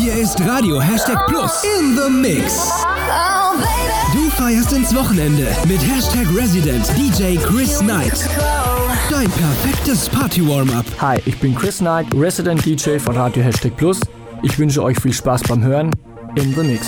Hier ist Radio Hashtag Plus in the Mix. Du feierst ins Wochenende mit Hashtag Resident DJ Chris Knight. Dein perfektes Party-Warm-Up. Hi, ich bin Chris Knight, Resident DJ von Radio Hashtag Plus. Ich wünsche euch viel Spaß beim Hören in the Mix.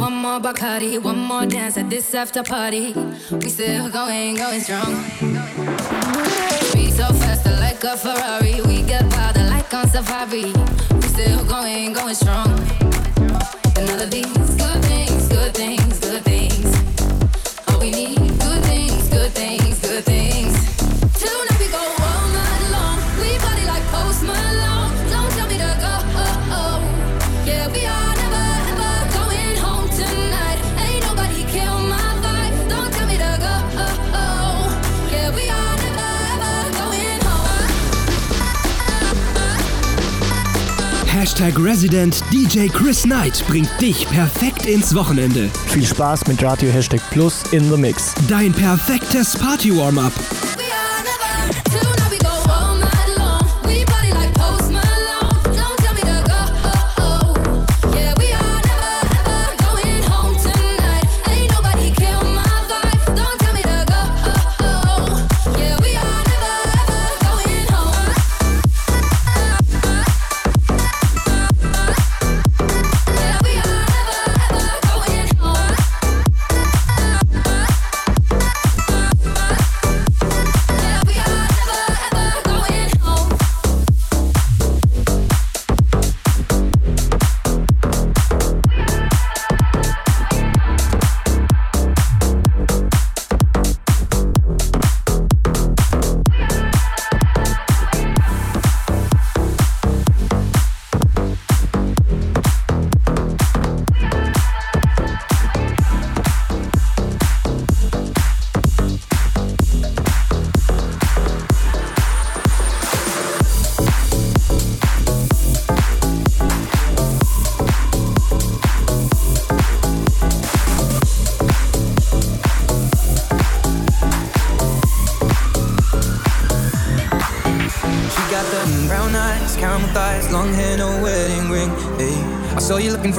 One more Bacardi. One more dance at this after party. We still going, going strong. Speed so fast, like a Ferrari. We get powder like on safari. We still going, going strong. Another these good things, good things, good things. All we need, Hashtag Resident DJ Chris Knight bringt dich perfekt ins Wochenende. Viel Spaß mit Radio Hashtag Plus in the Mix. Dein perfektes Party-Warm-up.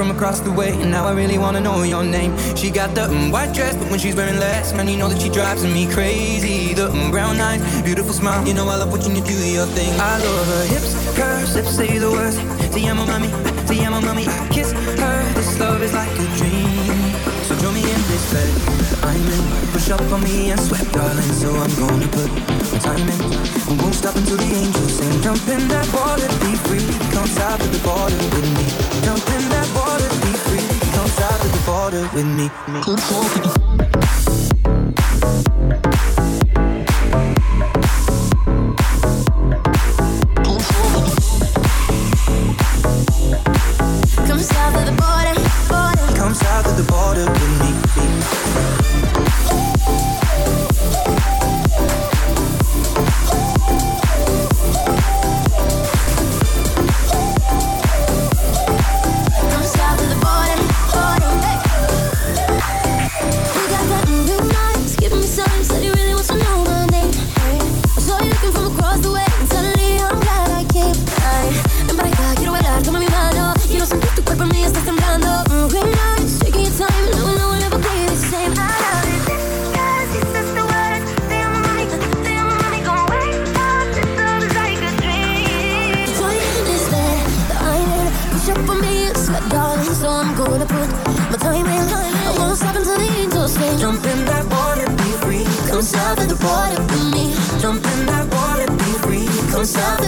From across the way, and now I really wanna know your name. She got the mm, white dress, but when she's wearing less, man, you know that she drives me crazy. The mm, brown eyes, beautiful smile, you know I love watching you do your thing. I love her hips, curves, lips say the words. Te amo, mami, te amo, mami. I kiss her, this love is like a dream. So join me in this bed I'm in. Push up on me and sweat, darling. So I'm gonna put in. And won't stop until the angels sing. Jump in that water, be free. Come south to the border with me. Jump in that water, be free. Come south to the border with me.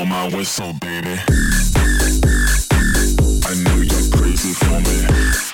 blow my whistle, baby. I know you're crazy for me.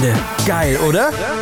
Wochenende. Geil, oder? Ja.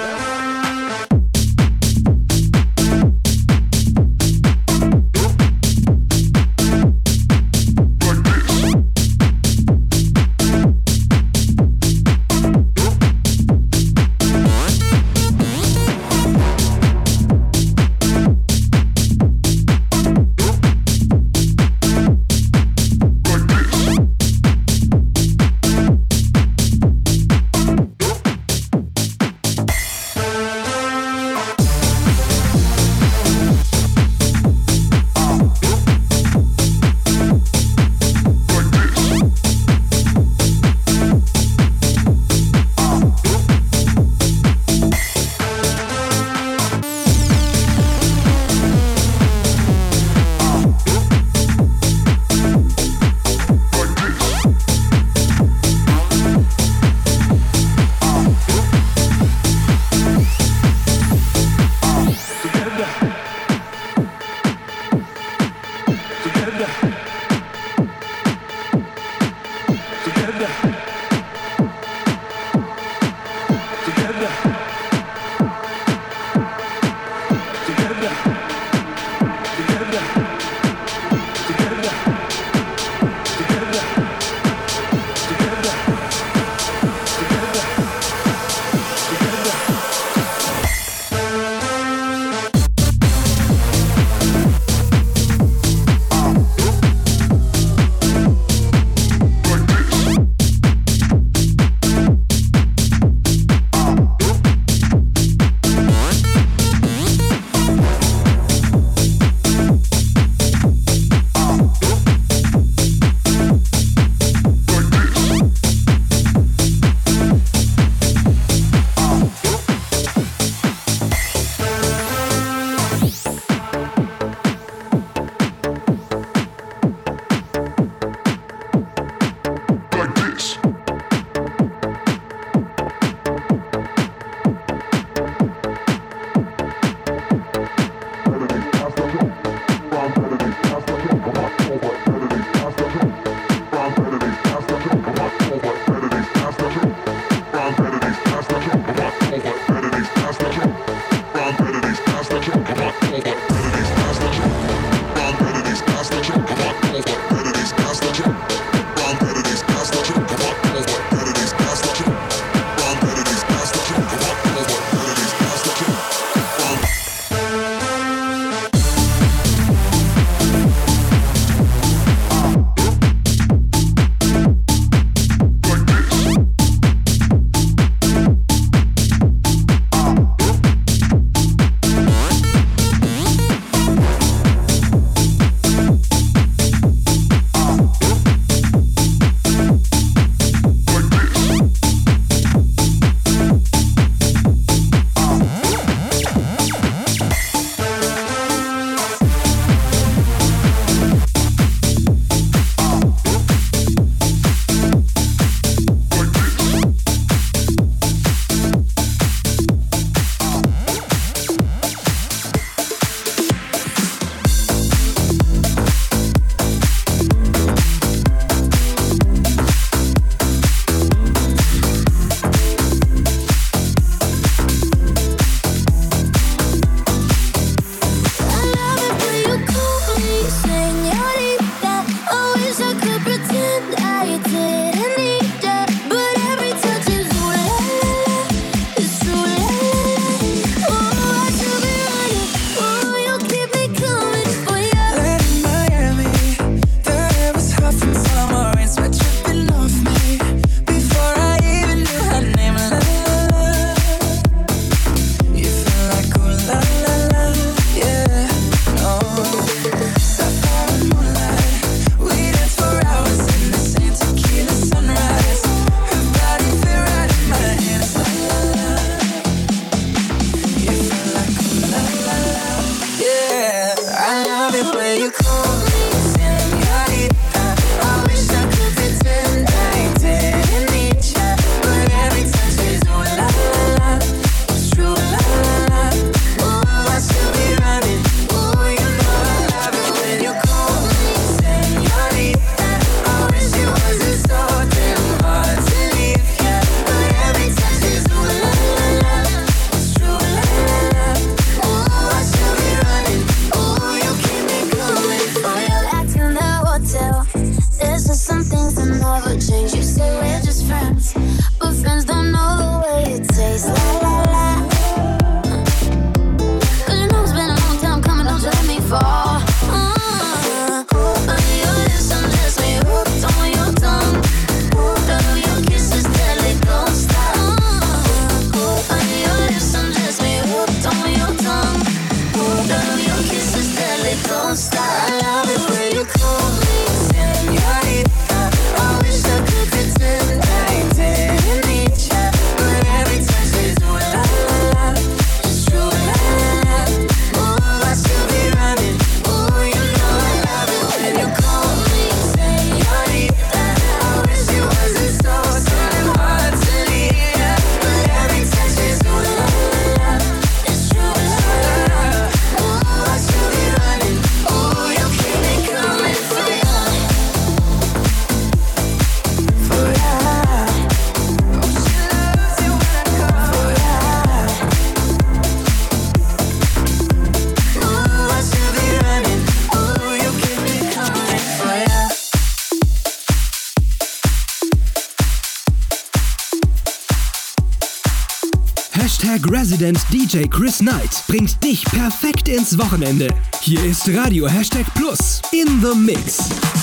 Resident DJ Chris Knight bringt dich perfekt ins Wochenende. Hier ist Radio Hashtag Plus in the Mix.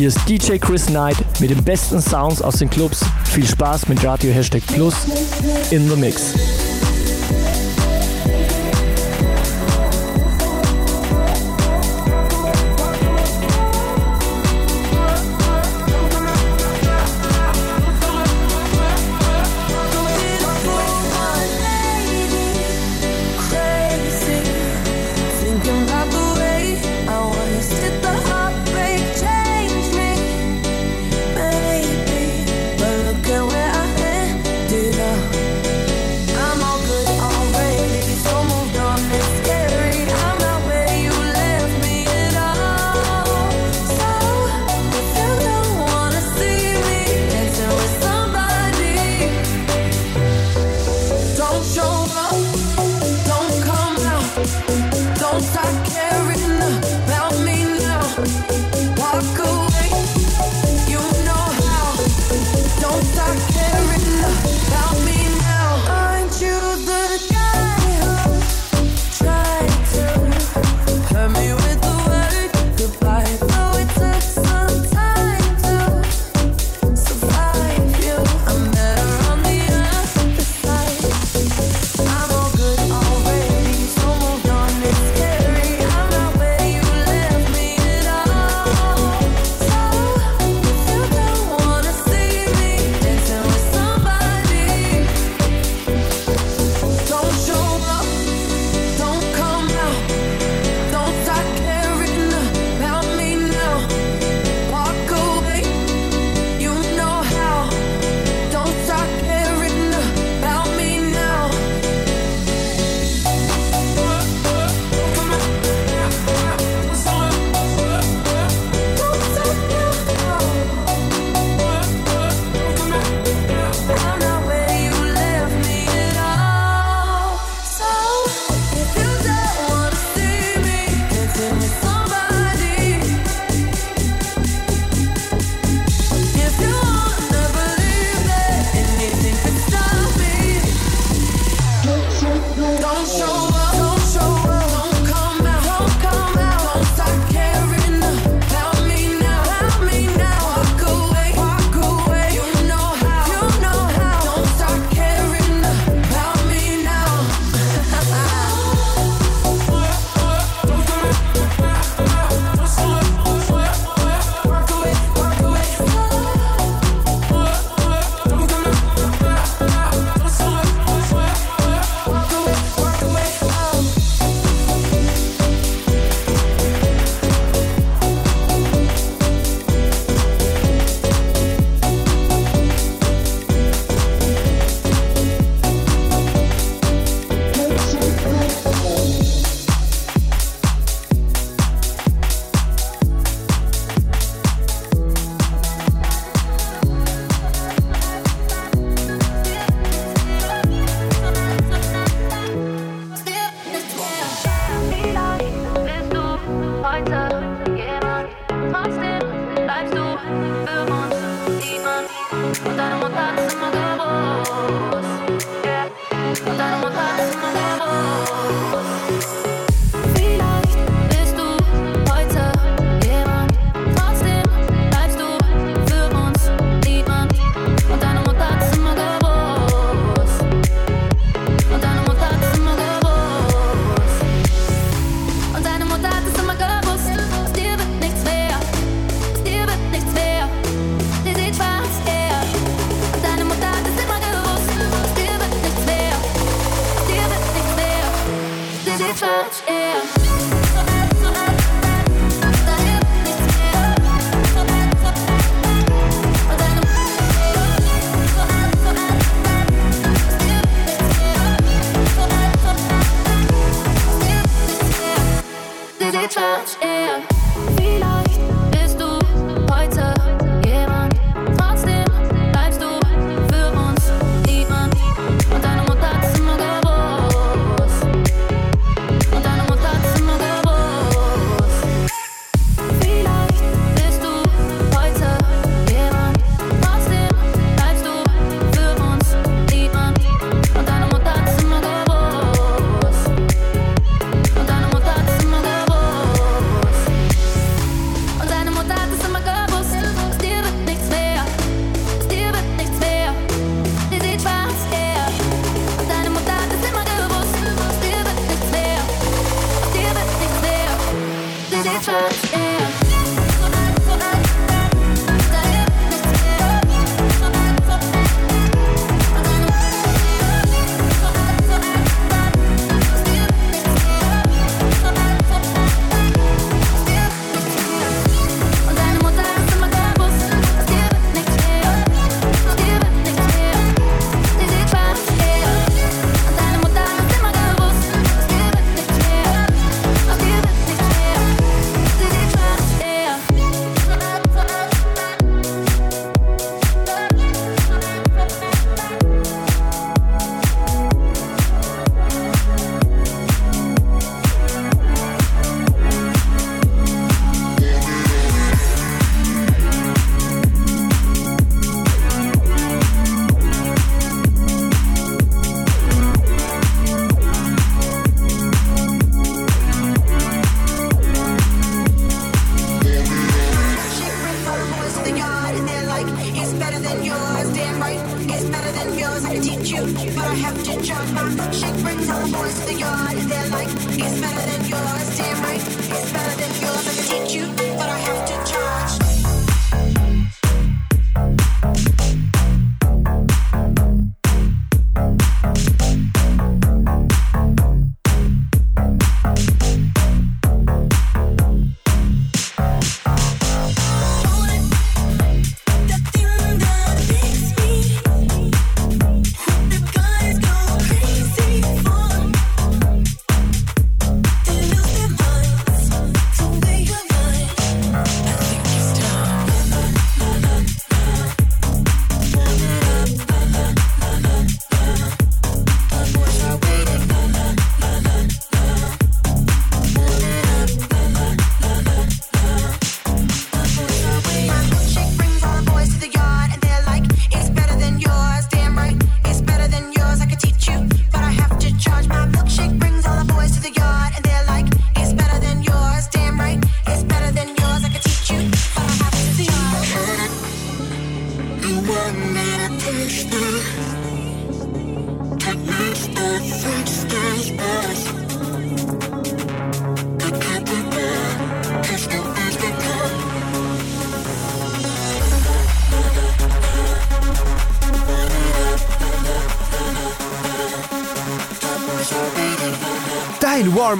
Hier ist DJ Chris Knight mit den besten Sounds aus den Clubs. Viel Spaß mit Radio Hashtag Plus in the Mix.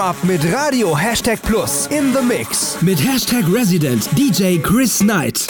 Warm-up mit Radio Hashtag Plus in the Mix. Mit Hashtag Resident DJ Chris Knight.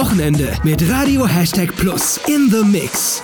Wochenende mit Radio Hashtag Plus in the Mix.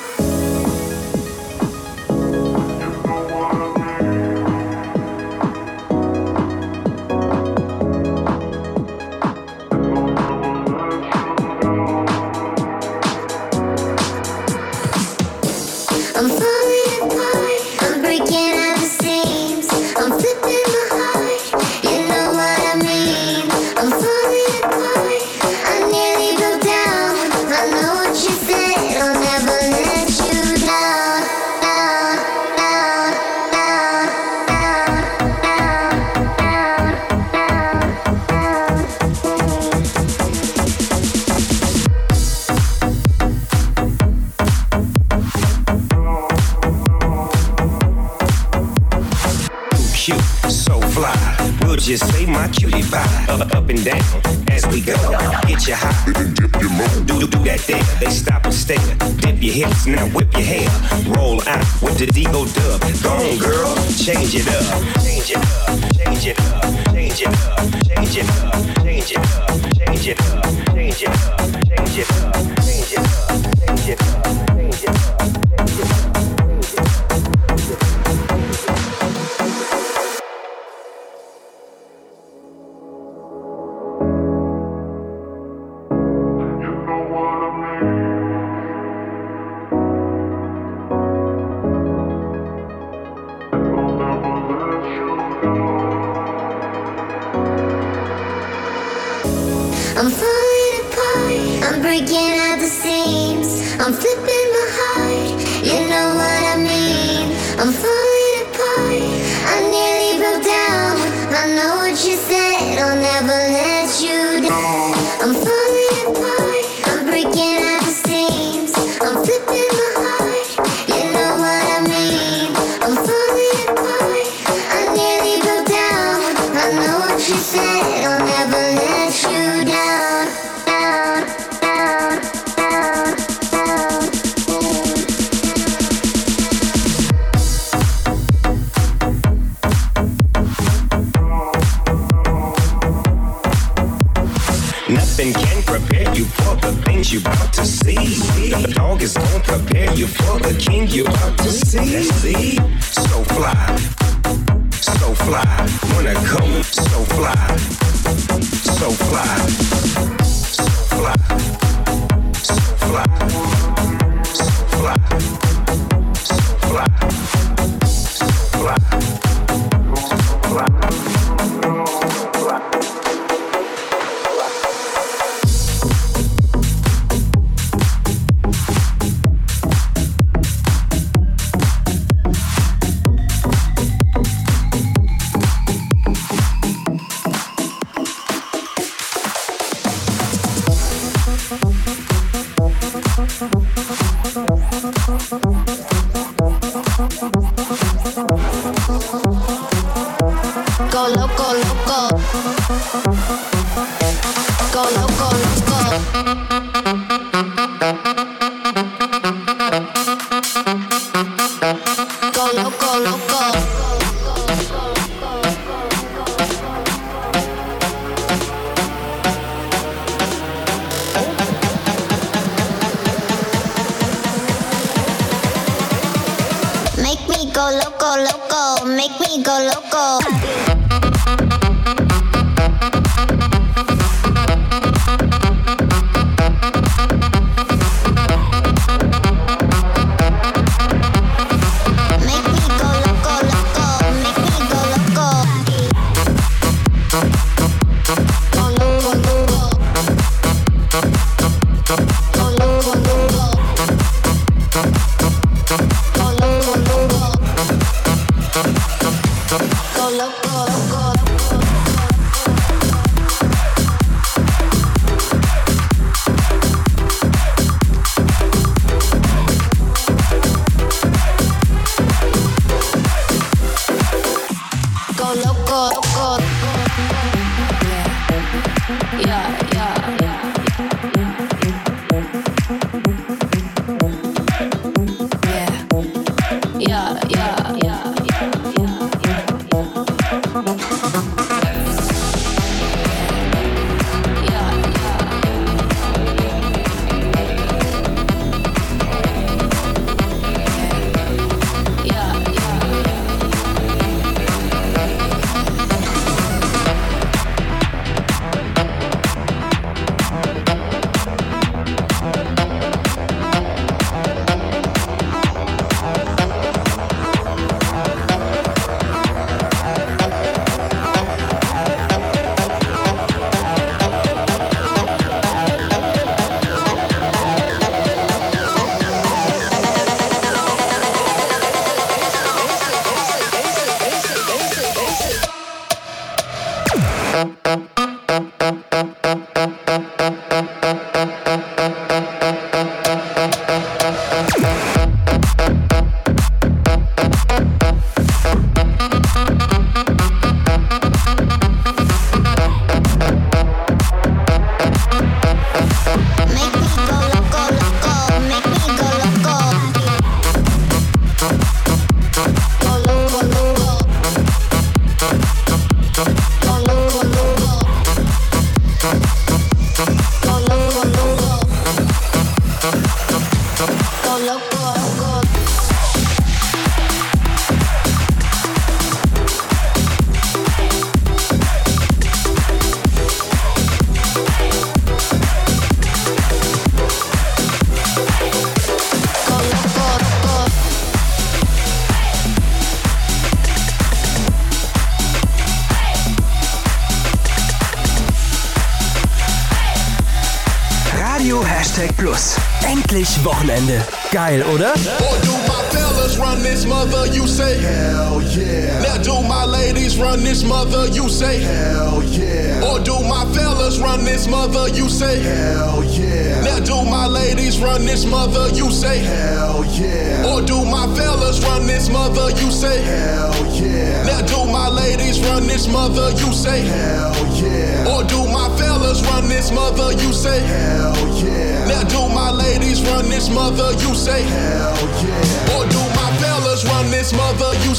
Geil, oder?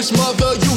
this mother,